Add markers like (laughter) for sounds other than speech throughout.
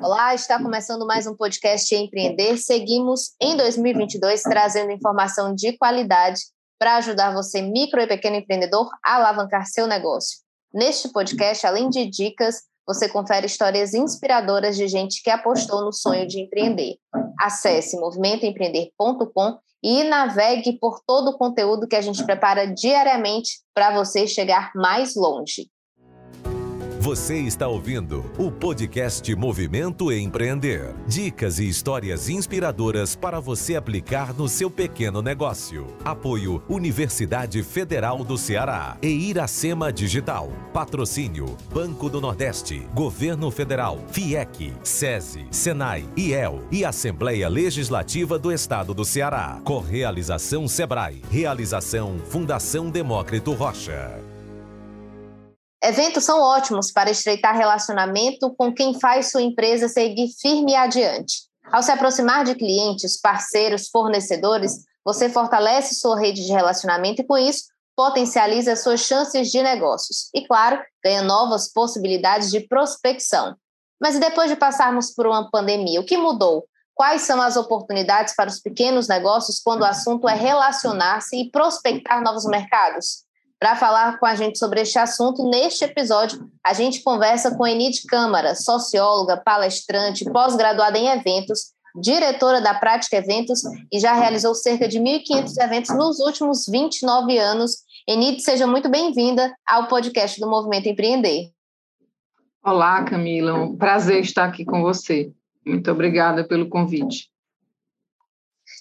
Olá, está começando mais um podcast Empreender. Seguimos em 2022 trazendo informação de qualidade para ajudar você, micro e pequeno empreendedor, a alavancar seu negócio. Neste podcast, além de dicas, você confere histórias inspiradoras de gente que apostou no sonho de empreender. Acesse movimentoempreender.com e navegue por todo o conteúdo que a gente prepara diariamente para você chegar mais longe. Você está ouvindo o podcast Movimento Empreender. Dicas e histórias inspiradoras para você aplicar no seu pequeno negócio. Apoio Universidade Federal do Ceará e Iracema Digital. Patrocínio Banco do Nordeste, Governo Federal, FIEC, SESI, SENAI, IEL e Assembleia Legislativa do Estado do Ceará. Correalização Sebrae. Realização Fundação Demócrito Rocha. Eventos são ótimos para estreitar relacionamento com quem faz sua empresa seguir firme adiante. Ao se aproximar de clientes, parceiros, fornecedores, você fortalece sua rede de relacionamento e, com isso, potencializa suas chances de negócios. E, claro, ganha novas possibilidades de prospecção. Mas e depois de passarmos por uma pandemia, o que mudou? Quais são as oportunidades para os pequenos negócios quando o assunto é relacionar-se e prospectar novos mercados? Para falar com a gente sobre este assunto, neste episódio, a gente conversa com Enid Câmara, socióloga, palestrante, pós-graduada em eventos, diretora da Prática Eventos e já realizou cerca de 1.500 eventos nos últimos 29 anos. Enid, seja muito bem-vinda ao podcast do Movimento Empreender. Olá, Camila, um prazer estar aqui com você. Muito obrigada pelo convite.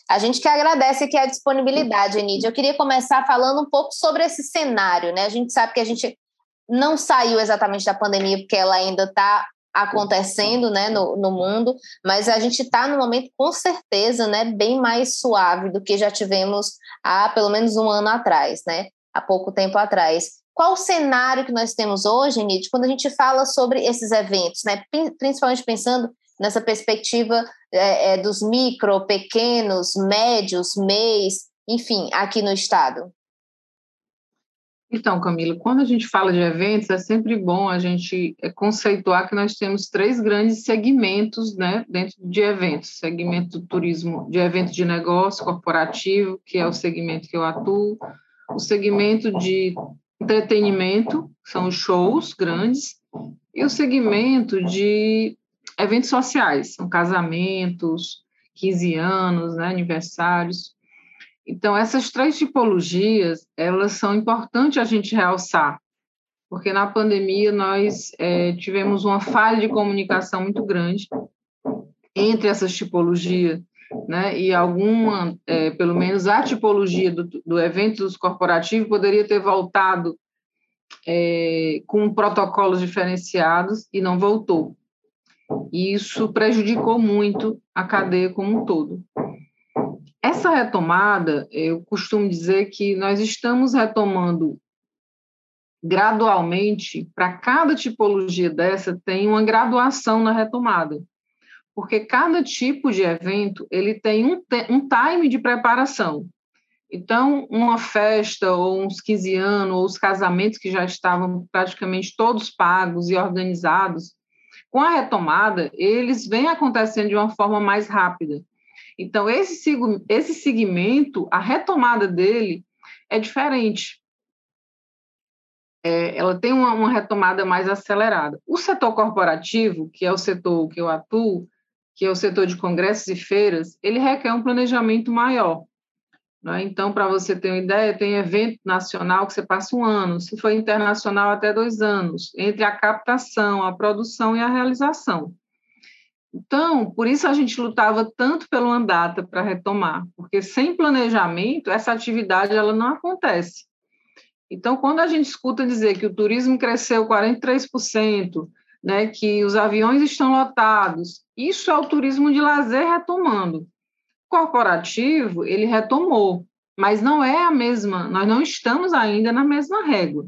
A gente que agradece aqui a disponibilidade, Enid. Eu queria começar falando um pouco sobre esse cenário, né? A gente sabe que a gente não saiu exatamente da pandemia, porque ela ainda está acontecendo né, no, no mundo, mas a gente está no momento, com certeza, né, bem mais suave do que já tivemos há pelo menos um ano atrás, né? Há pouco tempo atrás. Qual o cenário que nós temos hoje, Enid, quando a gente fala sobre esses eventos, né? Principalmente pensando nessa perspectiva é, é, dos micro, pequenos, médios, MEIs, enfim, aqui no Estado? Então, Camila, quando a gente fala de eventos, é sempre bom a gente é, conceituar que nós temos três grandes segmentos né, dentro de eventos. Segmento do turismo, de evento de negócio corporativo, que é o segmento que eu atuo, o segmento de entretenimento, são os shows grandes, e o segmento de eventos sociais, são casamentos, 15 anos, né, aniversários. Então, essas três tipologias, elas são importantes a gente realçar, porque na pandemia nós é, tivemos uma falha de comunicação muito grande entre essas tipologias, né, e alguma, é, pelo menos a tipologia do, do evento dos corporativos poderia ter voltado é, com protocolos diferenciados e não voltou. E isso prejudicou muito a cadeia como um todo. Essa retomada, eu costumo dizer que nós estamos retomando gradualmente, para cada tipologia dessa, tem uma graduação na retomada. Porque cada tipo de evento, ele tem um, um time de preparação. Então, uma festa, ou uns 15 anos, ou os casamentos que já estavam praticamente todos pagos e organizados, com a retomada, eles vêm acontecendo de uma forma mais rápida. Então, esse, esse segmento, a retomada dele é diferente. É, ela tem uma, uma retomada mais acelerada. O setor corporativo, que é o setor que eu atuo, que é o setor de congressos e feiras, ele requer um planejamento maior. Né? Então, para você ter uma ideia, tem evento nacional que você passa um ano, se for internacional, até dois anos, entre a captação, a produção e a realização. Então, por isso a gente lutava tanto pelo Andata para retomar, porque sem planejamento, essa atividade ela não acontece. Então, quando a gente escuta dizer que o turismo cresceu 43%, né, que os aviões estão lotados, isso é o turismo de lazer retomando corporativo, ele retomou, mas não é a mesma, nós não estamos ainda na mesma régua,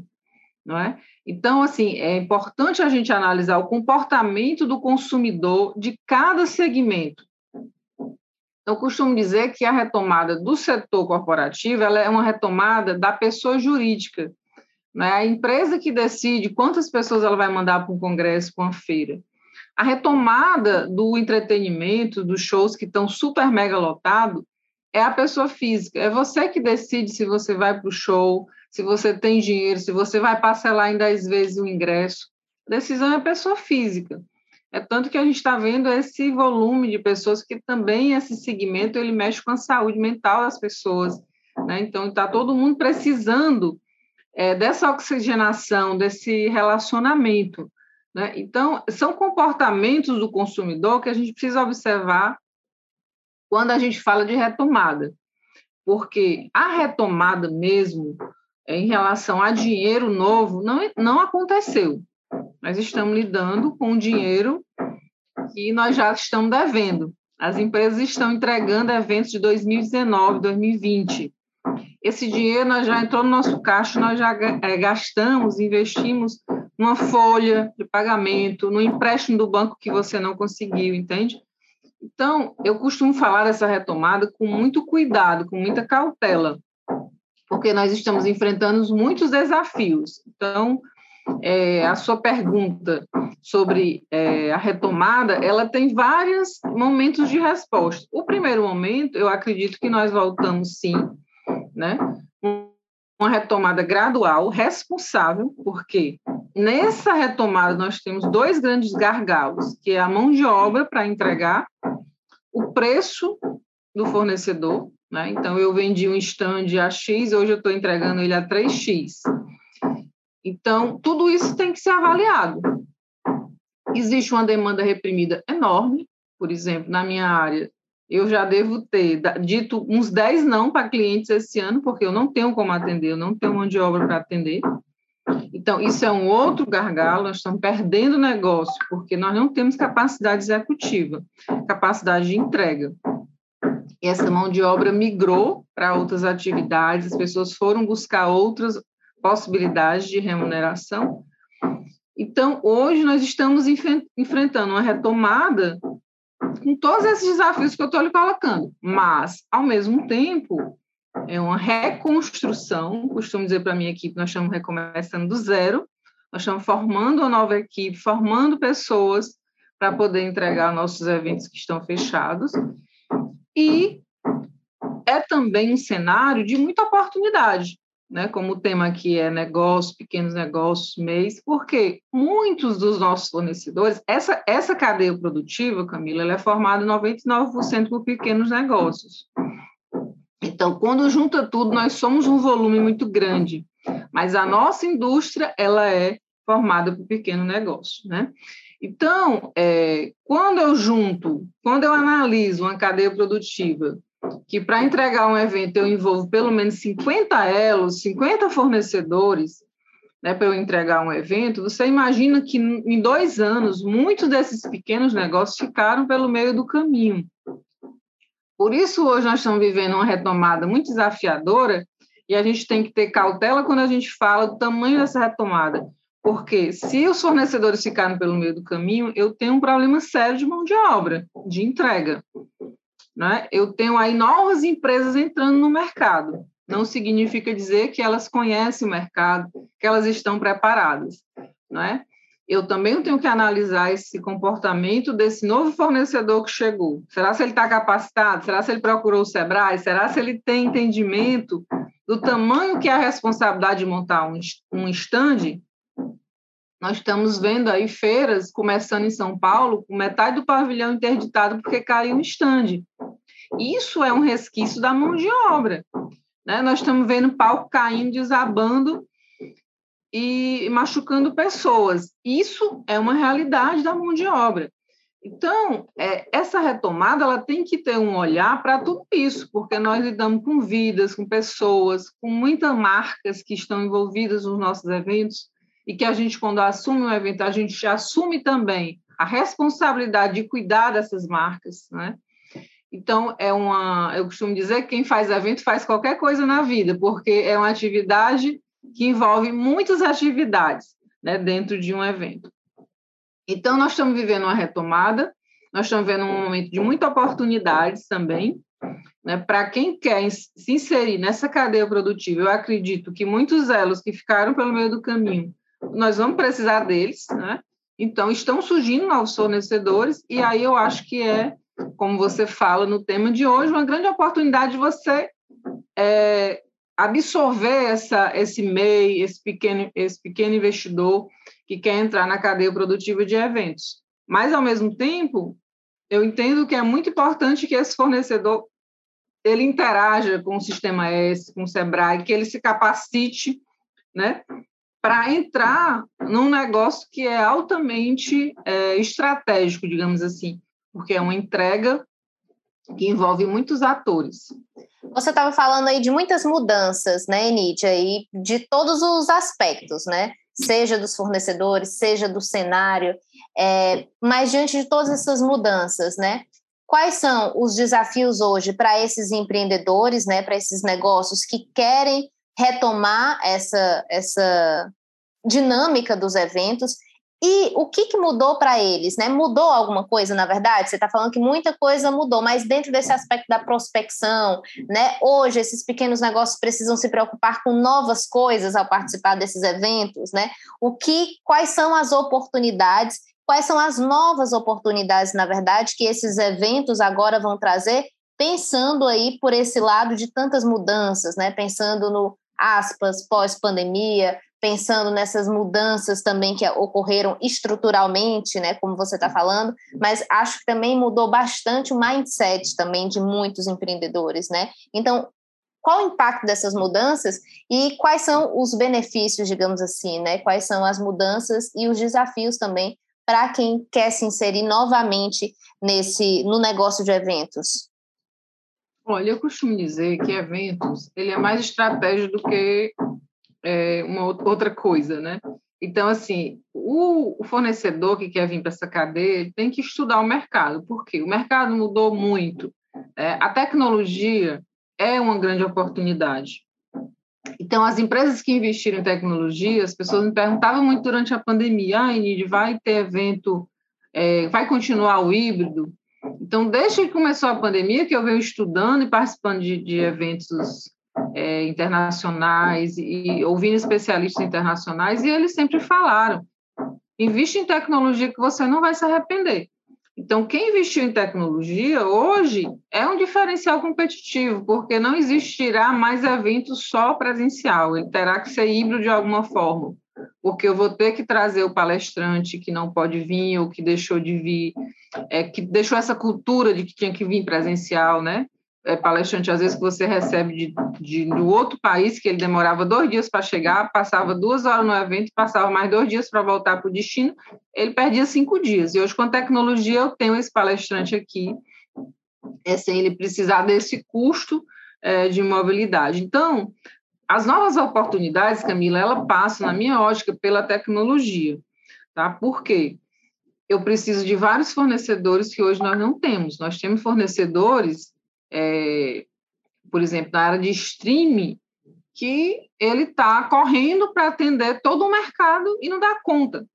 não é? Então, assim, é importante a gente analisar o comportamento do consumidor de cada segmento. Eu costumo dizer que a retomada do setor corporativo é uma retomada da pessoa jurídica. Né? A empresa que decide quantas pessoas ela vai mandar para um congresso, para uma feira. A retomada do entretenimento, dos shows que estão super mega lotados, é a pessoa física. É você que decide se você vai para o show, se você tem dinheiro, se você vai parcelar em 10 vezes o ingresso. A decisão é a pessoa física. É tanto que a gente está vendo esse volume de pessoas que também esse segmento ele mexe com a saúde mental das pessoas. Né? Então, está todo mundo precisando é, dessa oxigenação, desse relacionamento. Né? Então, são comportamentos do consumidor que a gente precisa observar quando a gente fala de retomada. Porque a retomada mesmo, em relação a dinheiro novo, não, não aconteceu. Nós estamos lidando com dinheiro que nós já estamos devendo. As empresas estão entregando eventos de 2019, 2020. Esse dinheiro nós já entrou no nosso caixa, nós já é, gastamos, investimos numa folha de pagamento, no empréstimo do banco que você não conseguiu, entende? Então, eu costumo falar dessa retomada com muito cuidado, com muita cautela, porque nós estamos enfrentando muitos desafios. Então, é, a sua pergunta sobre é, a retomada, ela tem vários momentos de resposta. O primeiro momento, eu acredito que nós voltamos sim, né? Uma retomada gradual, responsável, porque nessa retomada nós temos dois grandes gargalos, que é a mão de obra para entregar, o preço do fornecedor, né? Então eu vendi um stand a X, hoje eu estou entregando ele a 3X. Então, tudo isso tem que ser avaliado. Existe uma demanda reprimida enorme, por exemplo, na minha área, eu já devo ter dito uns 10 não para clientes esse ano, porque eu não tenho como atender, eu não tenho mão de obra para atender. Então, isso é um outro gargalo, nós estamos perdendo negócio, porque nós não temos capacidade executiva, capacidade de entrega. E essa mão de obra migrou para outras atividades, as pessoas foram buscar outras possibilidades de remuneração. Então, hoje nós estamos enfrentando uma retomada com todos esses desafios que eu estou lhe colocando, mas, ao mesmo tempo, é uma reconstrução. Costumo dizer para a minha equipe: nós estamos recomeçando do zero, nós estamos formando uma nova equipe, formando pessoas para poder entregar nossos eventos que estão fechados. E é também um cenário de muita oportunidade né, como o tema aqui é negócio, pequenos negócios, mês, porque muitos dos nossos fornecedores, essa, essa cadeia produtiva, Camila, ela é formada 99% por pequenos negócios. Então, quando junta tudo, nós somos um volume muito grande, mas a nossa indústria, ela é formada por pequeno negócio, né? Então, é, quando eu junto, quando eu analiso uma cadeia produtiva que para entregar um evento eu envolvo pelo menos 50 elos, 50 fornecedores, né, para eu entregar um evento, você imagina que em dois anos, muitos desses pequenos negócios ficaram pelo meio do caminho. Por isso, hoje nós estamos vivendo uma retomada muito desafiadora e a gente tem que ter cautela quando a gente fala do tamanho dessa retomada. Porque se os fornecedores ficarem pelo meio do caminho, eu tenho um problema sério de mão de obra, de entrega. Né? Eu tenho aí novas empresas entrando no mercado. Não significa dizer que elas conhecem o mercado, que elas estão preparadas. Né? Eu também tenho que analisar esse comportamento desse novo fornecedor que chegou. Será se ele está capacitado? Será se ele procurou o Sebrae? Será se ele tem entendimento do tamanho que é a responsabilidade de montar um, um stand? Nós estamos vendo aí feiras começando em São Paulo, com metade do pavilhão interditado porque caiu um stand. Isso é um resquício da mão de obra. Né? Nós estamos vendo palco caindo, desabando e machucando pessoas. Isso é uma realidade da mão de obra. Então, é, essa retomada ela tem que ter um olhar para tudo isso, porque nós lidamos com vidas, com pessoas, com muitas marcas que estão envolvidas nos nossos eventos, e que a gente, quando assume um evento, a gente assume também a responsabilidade de cuidar dessas marcas, né? Então, é uma, eu costumo dizer que quem faz evento faz qualquer coisa na vida, porque é uma atividade que envolve muitas atividades né, dentro de um evento. Então, nós estamos vivendo uma retomada, nós estamos vivendo um momento de muitas oportunidades também. Né, Para quem quer se inserir nessa cadeia produtiva, eu acredito que muitos elos que ficaram pelo meio do caminho, nós vamos precisar deles, né? Então, estão surgindo novos fornecedores, e aí eu acho que é, como você fala no tema de hoje, uma grande oportunidade de você é, absorver essa, esse MEI, esse pequeno, esse pequeno investidor que quer entrar na cadeia produtiva de eventos. Mas, ao mesmo tempo, eu entendo que é muito importante que esse fornecedor ele interaja com o Sistema S, com o SEBRAE, que ele se capacite né, para entrar num negócio que é altamente é, estratégico, digamos assim, porque é uma entrega que envolve muitos atores. Você estava falando aí de muitas mudanças, né, Nídia, e de todos os aspectos, né? Seja dos fornecedores, seja do cenário. É, mas diante de todas essas mudanças, né? Quais são os desafios hoje para esses empreendedores, né, para esses negócios que querem retomar essa, essa dinâmica dos eventos e o que, que mudou para eles? Né? Mudou alguma coisa, na verdade? Você está falando que muita coisa mudou, mas dentro desse aspecto da prospecção, né? hoje esses pequenos negócios precisam se preocupar com novas coisas ao participar desses eventos. Né? O que, quais são as oportunidades, quais são as novas oportunidades, na verdade, que esses eventos agora vão trazer, pensando aí por esse lado de tantas mudanças, né? pensando no aspas, pós-pandemia, pensando nessas mudanças também que ocorreram estruturalmente, né, como você está falando, mas acho que também mudou bastante o mindset também de muitos empreendedores, né? Então, qual o impacto dessas mudanças e quais são os benefícios, digamos assim, né? Quais são as mudanças e os desafios também para quem quer se inserir novamente nesse no negócio de eventos? Olha, eu costumo dizer que eventos ele é mais estratégia do que é, uma outra coisa, né? Então, assim, o, fornecedor que quer vir para essa cadeia tem que estudar o mercado, porque o mercado mudou muito. É, a tecnologia é uma grande oportunidade. Então, as empresas que investiram em tecnologia, as pessoas me perguntavam muito durante a pandemia, ah, Enid, vai ter evento, é, vai continuar o híbrido? Então, desde que começou a pandemia, que eu venho estudando e participando de, de eventos é, internacionais e ouvindo especialistas internacionais, e eles sempre falaram: investe em tecnologia que você não vai se arrepender. Então, quem investiu em tecnologia hoje é um diferencial competitivo, porque não existirá mais eventos só presencial, ele terá que ser híbrido de alguma forma, porque eu vou ter que trazer o palestrante que não pode vir ou que deixou de vir, é, que deixou essa cultura de que tinha que vir presencial, né? é, palestrante, às vezes, que você recebe de, de, do outro país, que ele demorava dois dias para chegar, passava duas horas no evento, passava mais dois dias para voltar para o destino, ele perdia cinco dias. E hoje, com a tecnologia, eu tenho esse palestrante aqui, é, sem ele precisar desse custo é, de mobilidade. Então, as novas oportunidades, Camila, ela passa, na minha ótica, pela tecnologia. Tá? Por quê? Eu preciso de vários fornecedores que hoje nós não temos. Nós temos fornecedores é, por exemplo, na área de streaming, que ele está correndo para atender todo o mercado e não dá conta.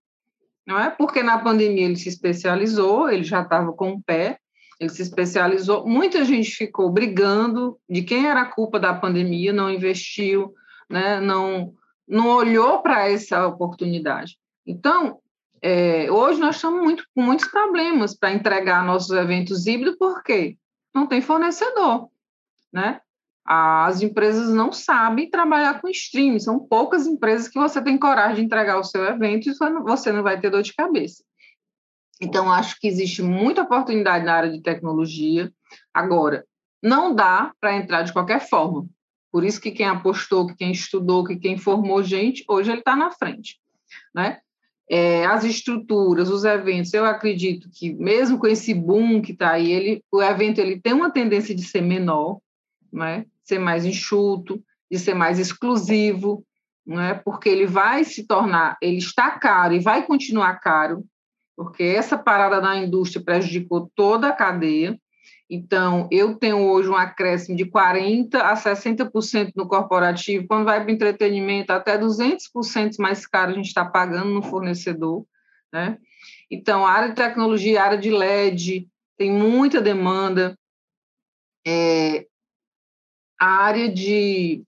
Não é? Porque na pandemia ele se especializou, ele já estava com o pé, ele se especializou, muita gente ficou brigando de quem era a culpa da pandemia, não investiu, né? não, não olhou para essa oportunidade. Então, é, hoje nós estamos muito, com muitos problemas para entregar nossos eventos híbridos, por quê? não tem fornecedor, né? As empresas não sabem trabalhar com streaming, são poucas empresas que você tem coragem de entregar o seu evento e você não vai ter dor de cabeça. Então, acho que existe muita oportunidade na área de tecnologia. Agora, não dá para entrar de qualquer forma. Por isso que quem apostou, que quem estudou, que quem formou gente, hoje ele está na frente. Né? é, as estruturas, os eventos, eu acredito que mesmo com esse boom que está aí, ele, o evento ele tem uma tendência de ser menor, né? ser mais enxuto, de ser mais exclusivo, né? porque ele vai se tornar, ele está caro e vai continuar caro, porque essa parada na indústria prejudicou toda a cadeia, então, eu tenho hoje um acréscimo de 40% a 60% no corporativo, quando vai para o entretenimento, até 200% mais caro a gente está pagando no fornecedor. Né? Então, a área de tecnologia, a área de LED, tem muita demanda. É, a área de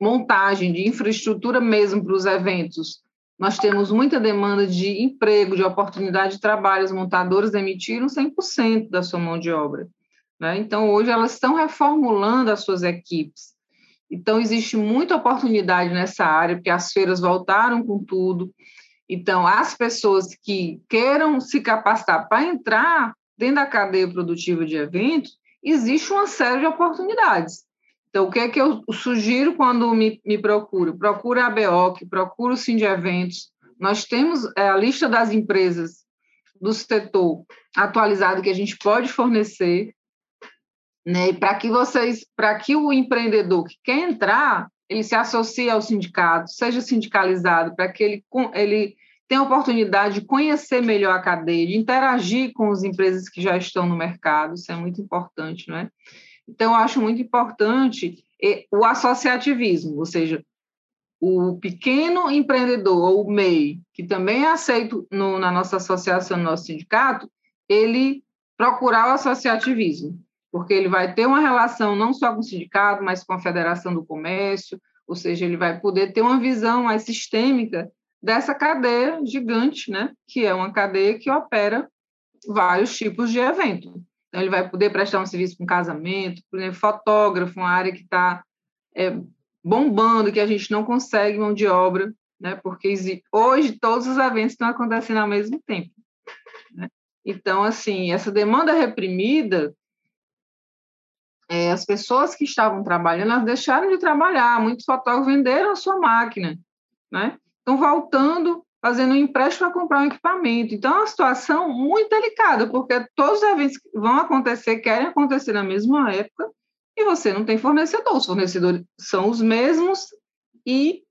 montagem, de infraestrutura mesmo para os eventos, nós temos muita demanda de emprego, de oportunidade de trabalho, as montadoras emitiram 100% da sua mão de obra. Né? Então, hoje, elas estão reformulando as suas equipes. Então, existe muita oportunidade nessa área, porque as feiras voltaram com tudo. Então, as pessoas que queiram se capacitar para entrar dentro da cadeia produtiva de eventos, existe uma série de oportunidades. Então, o que é que eu sugiro quando me, me procuro? Procura a BOC, procura o Sim Eventos. Nós temos é, a lista das empresas do setor atualizado que a gente pode fornecer, né? Para que vocês, para que o empreendedor que quer entrar, ele se associe ao sindicato, seja sindicalizado, para que ele, ele tenha a oportunidade de conhecer melhor a cadeia, de interagir com as empresas que já estão no mercado, isso é muito importante, não é? Então, acho muito importante eh, o associativismo, ou seja, o pequeno empreendedor, ou o MEI, que também é aceito no, na nossa associação, no nosso sindicato, ele procurar o associativismo, porque ele vai ter uma relação não só com o sindicato, mas com a Federação do Comércio, ou seja, ele vai poder ter uma visão mais sistêmica dessa cadeia gigante, né, que é uma cadeia que opera vários tipos de evento. Então, ele vai poder prestar um serviço com casamento, por exemplo, fotógrafo, uma área que está é, bombando, que a gente não consegue mão de obra, né? porque hoje todos os eventos estão acontecendo ao mesmo tempo. Né? Então, assim, essa demanda reprimida, é, as pessoas que estavam trabalhando, elas deixaram de trabalhar, muitos fotógrafos venderam a sua máquina, né? Estão voltando fazendo um empréstimo para comprar um equipamento. Então, é uma situação muito delicada, porque todos os eventos vão acontecer, querem acontecer na mesma época, e você não tem fornecedor. Os fornecedores são os mesmos e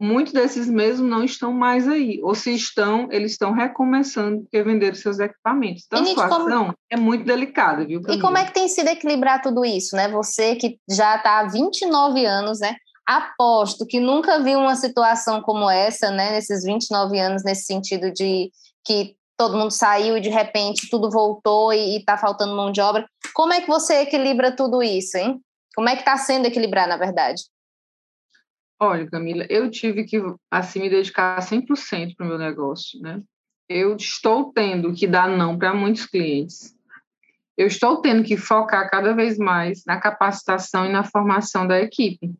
muitos desses mesmos não estão mais aí. Ou se estão, eles estão recomeçando porque venderam seus equipamentos. Então, a situação como... é muito delicada, viu? E como é que tem sido equilibrar tudo isso, né? Você que já está há 29 anos, né? Aposto que nunca vi uma situação como essa, né, nesses 29 anos, nesse sentido de que todo mundo saiu e de repente tudo voltou e está faltando mão de obra. Como é que você equilibra tudo isso, hein? Como é que está sendo equilibrar, na verdade? Olha, Camila, eu tive que assim me dedicar 100% para o meu negócio, né? Eu estou tendo que dar não para muitos clientes. Eu estou tendo que focar cada vez mais na capacitação e na formação da equipe.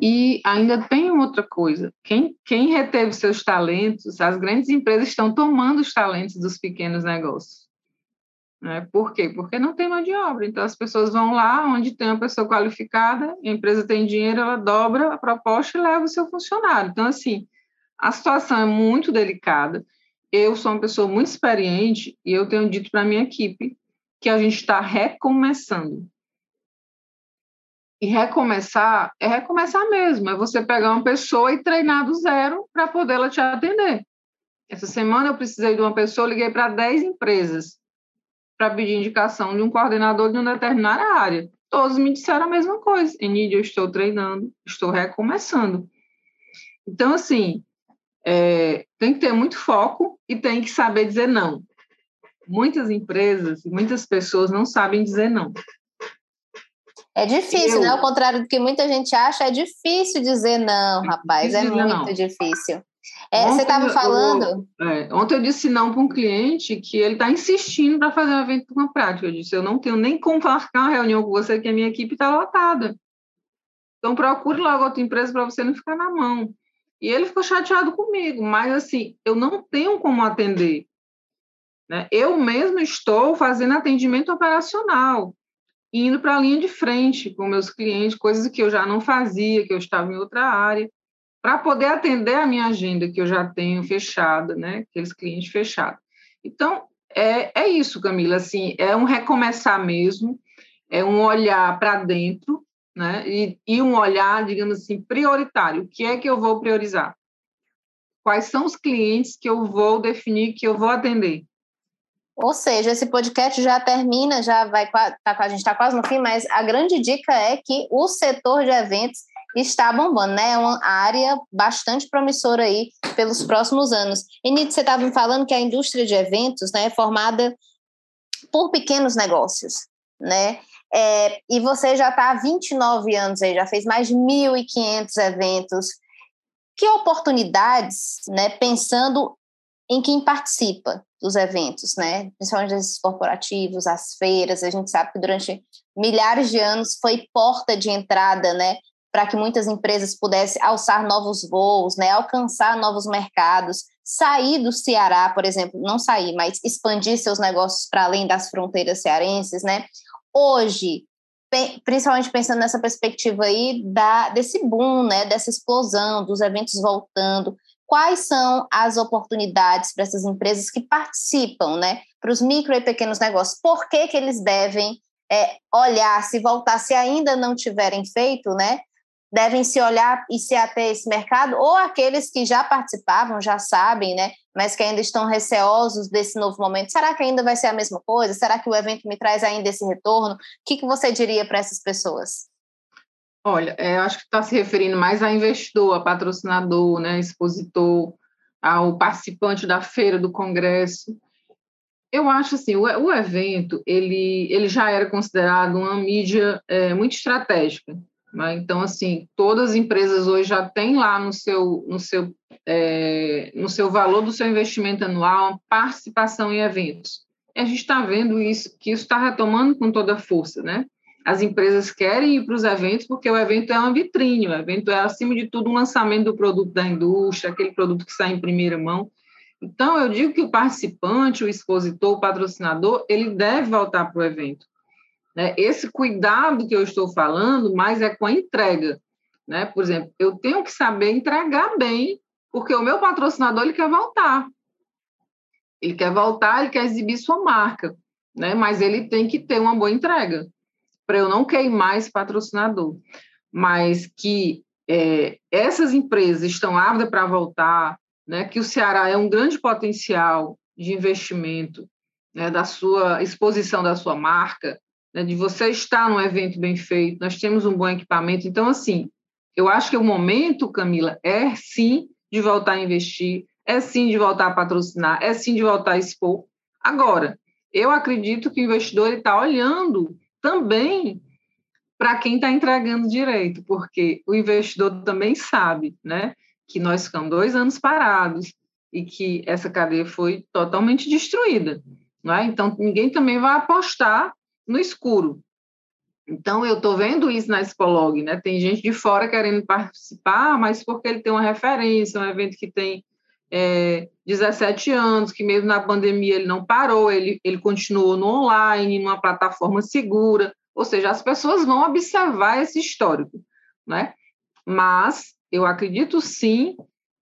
E ainda tem outra coisa: quem, quem reteve seus talentos, as grandes empresas estão tomando os talentos dos pequenos negócios. Né? Por quê? Porque não tem mão de obra. Então, as pessoas vão lá onde tem uma pessoa qualificada, a empresa tem dinheiro, ela dobra a proposta e leva o seu funcionário. Então, assim, a situação é muito delicada. Eu sou uma pessoa muito experiente e eu tenho dito para a minha equipe que a gente está recomeçando. E recomeçar é recomeçar mesmo, é você pegar uma pessoa e treinar do zero para poder ela te atender. Essa semana eu precisei de uma pessoa, liguei para 10 empresas para pedir indicação de um coordenador de uma determinada área. Todos me disseram a mesma coisa. Enidia, eu estou treinando, estou recomeçando. Então, assim, é, tem que ter muito foco e tem que saber dizer não. Muitas empresas muitas pessoas não sabem dizer não. É difícil, eu... né? Ao contrário do que muita gente acha, é difícil dizer não, rapaz. É muito não. difícil. É, você estava falando. Eu, é, ontem eu disse não para um cliente que ele está insistindo para fazer um evento com a prática. Eu disse: eu não tenho nem como marcar uma reunião com você, que a minha equipe está lotada. Então procure logo outra empresa para você não ficar na mão. E ele ficou chateado comigo, mas assim, eu não tenho como atender. Né? Eu mesmo estou fazendo atendimento operacional indo para a linha de frente com meus clientes, coisas que eu já não fazia, que eu estava em outra área, para poder atender a minha agenda que eu já tenho fechada, né? Aqueles clientes fechados. Então, é, é isso, Camila, assim, é um recomeçar mesmo, é um olhar para dentro, né? E, e um olhar, digamos assim, prioritário. O que é que eu vou priorizar? Quais são os clientes que eu vou definir que eu vou atender? Ou seja, esse podcast já termina, já vai tá, a gente está quase no fim, mas a grande dica é que o setor de eventos está bombando, né? É uma área bastante promissora aí pelos próximos anos. E você estava me falando que a indústria de eventos né, é formada por pequenos negócios, né? É, e você já está há 29 anos aí, já fez mais de 1.500 eventos. que oportunidades, né, pensando em quem participa dos eventos, né, principalmente esses corporativos, as feiras, a gente sabe que durante milhares de anos foi porta de entrada, né, para que muitas empresas pudessem alçar novos voos, né, alcançar novos mercados, sair do Ceará, por exemplo, não sair, mas expandir seus negócios para além das fronteiras cearenses, né? Hoje, principalmente pensando nessa perspectiva aí da, desse boom, né, dessa explosão dos eventos voltando, quais são as oportunidades para essas empresas que participam, né, para os micro e pequenos negócios? Por que, que eles devem é, olhar, se voltar, se ainda não tiverem feito, né, devem se olhar e se até esse mercado, ou aqueles que já participavam, já sabem, né, mas que ainda estão receosos desse novo momento. Será que ainda vai ser a mesma coisa? Será que o evento me traz ainda esse retorno? O que, que você diria para essas pessoas? Olha, é, acho que está se referindo mais a investidor, a patrocinador, né, expositor, ao participante da feira, do congresso. Eu acho assim, o, o evento ele, ele já era considerado uma mídia é, muito estratégica. Né? Então, assim, todas as empresas hoje já têm lá no seu, no seu, é, no seu valor do seu investimento anual participação em eventos. E a gente está vendo isso, que isso está retomando com toda força, né? As empresas querem ir para os eventos porque o evento é uma vitrine, o evento é, acima de tudo, um lançamento do produto da indústria, aquele produto que sai em primeira mão. Então, eu digo que o participante, o expositor, o patrocinador, ele deve voltar para o evento. Né? Esse cuidado que eu estou falando, mais é com a entrega. Né? Por exemplo, eu tenho que saber entregar bem, porque o meu patrocinador ele quer voltar. Ele quer voltar, ele quer exibir sua marca, né? mas ele tem que ter uma boa entrega, para eu não queimar esse patrocinador. Mas que é, essas empresas estão ávidas para voltar, né? que o Ceará é um grande potencial de investimento né? da sua exposição da sua marca, né, de você estar num evento bem feito, nós temos um bom equipamento. Então, assim, eu acho que o momento, Camila, é sim de voltar a investir, é sim de voltar a patrocinar, é sim de voltar a expor. Agora, eu acredito que o investidor está olhando também para quem está entregando direito, porque o investidor também sabe né, que nós ficamos dois anos parados e que essa cadeia foi totalmente destruída. Não é? Então, ninguém também vai apostar no escuro. Então, eu estou vendo isso na Expolog, né? Tem gente de fora querendo participar, mas porque ele tem uma referência, um evento que tem é, 17 anos, que mesmo na pandemia ele não parou, ele, ele continuou no online, numa plataforma segura, ou seja, as pessoas vão observar esse histórico, né? Mas eu acredito sim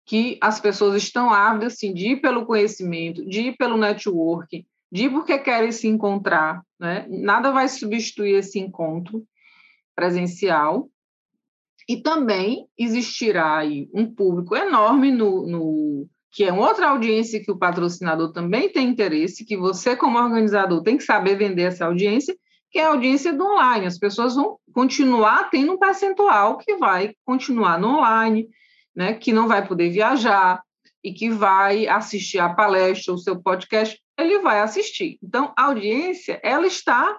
que as pessoas estão ávidas de ir pelo conhecimento, de ir pelo networking, de porque querem se encontrar, né? Nada vai substituir esse encontro presencial. E também existirá um público enorme no, no que é outra audiência que o patrocinador também tem interesse, que você como organizador tem que saber vender essa audiência, que é a audiência do online. As pessoas vão continuar tendo um percentual que vai continuar no online, né, que não vai poder viajar e que vai assistir a palestra, o seu podcast ele vai assistir. Então, a audiência, ela está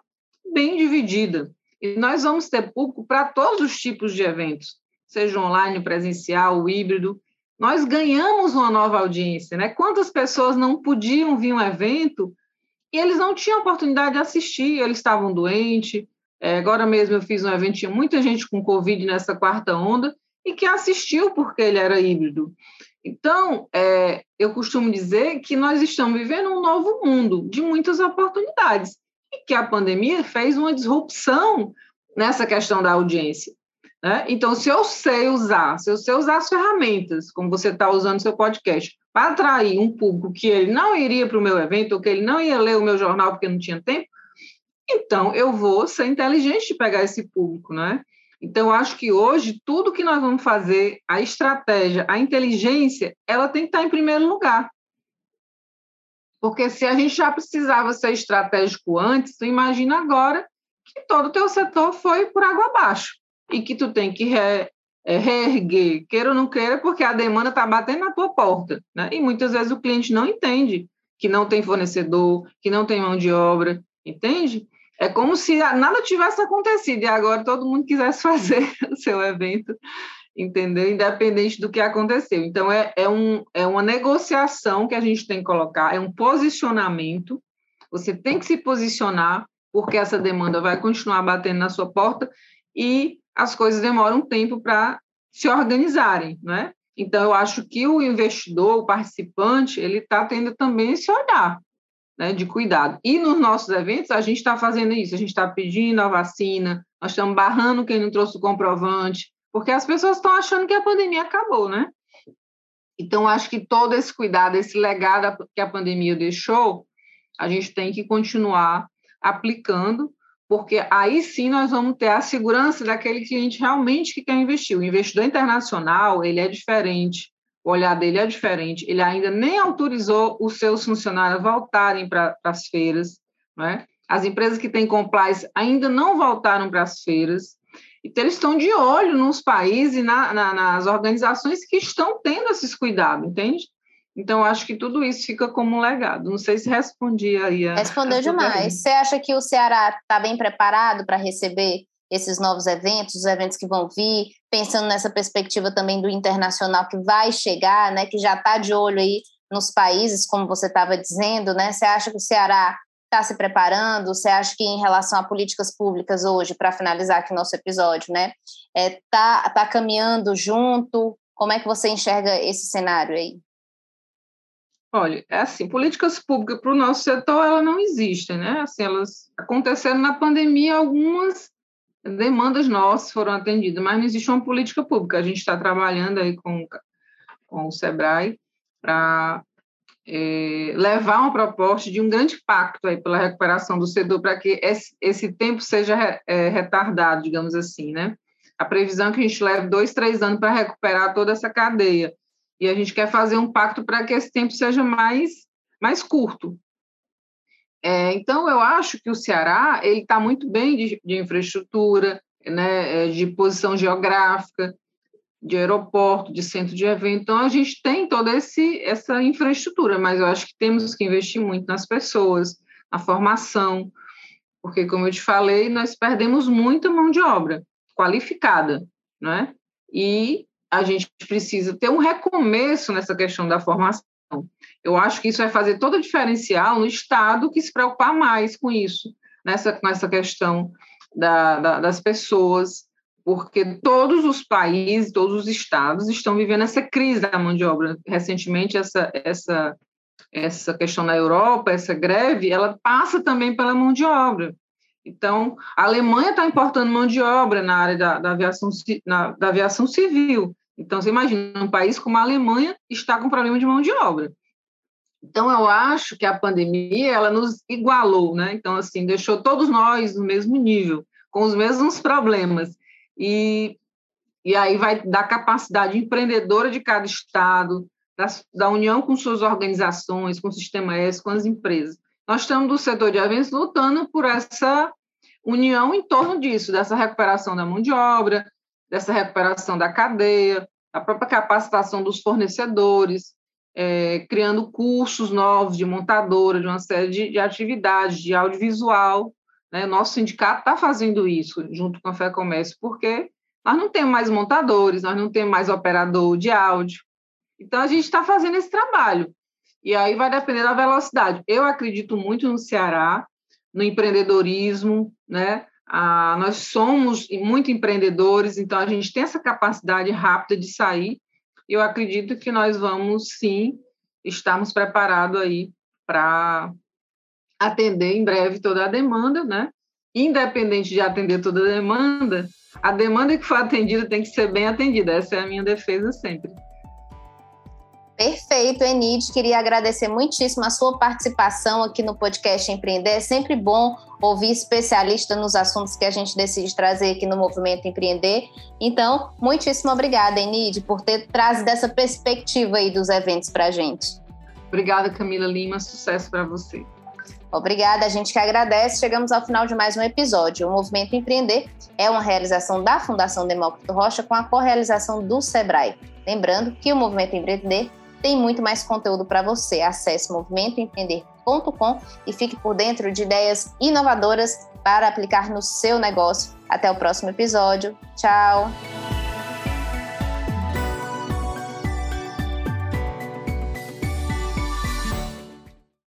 bem dividida. E nós vamos ter público para todos os tipos de eventos, seja online, presencial, híbrido. Nós ganhamos uma nova audiência, né? Quantas pessoas não podiam vir um evento e eles não tinham oportunidade de assistir, eles estavam doentes. É, agora mesmo eu fiz um evento, tinha muita gente com Covid nessa quarta onda e que assistiu porque ele era híbrido. Então, é, eu costumo dizer que nós estamos vivendo um novo mundo de muitas oportunidades e que a pandemia fez uma disrupção nessa questão da audiência. Né? Então, se eu sei usar, se eu sei usar as ferramentas, como você está usando seu podcast, para atrair um público que ele não iria para o meu evento, ou que ele não ia ler o meu jornal porque não tinha tempo, então eu vou ser inteligente de pegar esse público, né? Então, acho que hoje, tudo que nós vamos fazer, a estratégia, a inteligência, ela tem que estar em primeiro lugar. Porque se a gente já precisava ser estratégico antes, tu imagina agora que todo o teu setor foi por água abaixo e que tu tem que re, é, reerguer, queira ou não queira, porque a demanda está batendo na tua porta. Né? E muitas vezes o cliente não entende que não tem fornecedor, que não tem mão de obra, entende? É como se nada tivesse acontecido e agora todo mundo quisesse (laughs) fazer o seu evento entendeu? Independente do que aconteceu. Então, é, é, um, é uma negociação que a gente tem que colocar, é um posicionamento. Você tem que se posicionar, porque essa demanda vai continuar batendo na sua porta e as coisas demoram um tempo para se organizarem, né? Então, eu acho que o investidor, o participante, ele está tendo também esse olhar né, de cuidado. E nos nossos eventos, a gente está fazendo isso, a gente está pedindo a vacina, nós estamos barrando quem não trouxe o comprovante, porque as pessoas estão achando que a pandemia acabou, né? Então, acho que todo esse cuidado, esse legado que a pandemia deixou, a gente tem que continuar aplicando porque aí sim nós vamos ter a segurança daquele cliente realmente que quer investir. O investidor internacional, ele é diferente, o olhar dele é diferente, ele ainda nem autorizou os seus funcionários voltarem para as feiras, né? As empresas que têm compliance ainda não voltaram para as feiras, então eles estão de olho nos países e na, na, nas organizações que estão tendo esses cuidados, entende? Então, acho que tudo isso fica como um legado. Não sei se respondi aí. A, Respondeu a demais. Você acha que o Ceará está bem preparado para receber esses novos eventos, os eventos que vão vir, pensando nessa perspectiva também do internacional que vai chegar, né, que já está de olho aí nos países, como você estava dizendo, né? Você acha que o Ceará está se preparando? Você acha que em relação a políticas públicas hoje, para finalizar aqui nosso episódio, né, é, tá, tá caminhando junto? Como é que você enxerga esse cenário aí? Olha, é assim, políticas públicas para o nosso setor, ela não existem, né? Assim, elas aconteceram na pandemia, algumas demandas nossas foram atendidas, mas não existe uma política pública. A gente está trabalhando aí com, com o SEBRAE para é, levar uma proposta de um grande pacto aí pela recuperação do setor para que esse, esse, tempo seja é, retardado, digamos assim, né? A previsão é que a gente leve dois, três anos para recuperar toda essa cadeia e a gente quer fazer um pacto para que esse tempo seja mais, mais curto. É, então, eu acho que o Ceará ele está muito bem de, de infraestrutura, né, é, de posição geográfica, de aeroporto, de centro de evento. Então, a gente tem toda esse, essa infraestrutura, mas eu acho que temos que investir muito nas pessoas, na formação, porque, como eu te falei, nós perdemos muita mão de obra qualificada, né? E a gente precisa ter um recomeço nessa questão da formação. Eu acho que isso vai fazer todo o diferencial no Estado que se preocupar mais com isso, nessa, com essa questão da, da, das pessoas, porque todos os países, todos os estados estão vivendo essa crise da mão de obra. Recentemente, essa, essa, essa questão na Europa, essa greve, ela passa também pela mão de obra. Então, a Alemanha está importando mão de obra na área da, da, aviação, na, da aviação civil. Então, você imagina, um país como a Alemanha está com problema de mão de obra. Então, eu acho que a pandemia, ela nos igualou, né? Então, assim, deixou todos nós no mesmo nível, com os mesmos problemas. E, e aí vai dar capacidade empreendedora de cada estado, da, da união com suas organizações, com o sistema S, com as empresas. Nós estamos do setor de eventos lutando por essa união em torno disso, dessa recuperação da mão de obra, dessa recuperação da cadeia, a própria capacitação dos fornecedores, é, criando cursos novos de montadora, de uma série de, de atividades, de audiovisual. Né? Nosso sindicato está fazendo isso, junto com a Fé Comércio, porque nós não temos mais montadores, nós não temos mais operador de áudio. Então, a gente está fazendo esse trabalho. E aí vai depender da velocidade. Eu acredito muito no Ceará, no empreendedorismo, né? Ah, nós somos muito empreendedores, então a gente tem essa capacidade rápida de sair. Eu acredito que nós vamos sim estarmos preparados aí para atender em breve toda a demanda, né? Independente de atender toda a demanda, a demanda que for atendida tem que ser bem atendida. Essa é a minha defesa sempre. Perfeito, Enid. Queria agradecer muitíssimo a sua participação aqui no podcast Empreender. É sempre bom ouvir especialista nos assuntos que a gente decide trazer aqui no Movimento Empreender. Então, muitíssimo obrigada, Enid, por ter trazido essa perspectiva aí dos eventos para a gente. Obrigada, Camila Lima. Sucesso para você. Obrigada, a gente que agradece. Chegamos ao final de mais um episódio. O Movimento Empreender é uma realização da Fundação Demócrito Rocha com a correalização do SEBRAE. Lembrando que o Movimento Empreender tem muito mais conteúdo para você. Acesse movimentoempreender.com e fique por dentro de ideias inovadoras para aplicar no seu negócio. Até o próximo episódio. Tchau!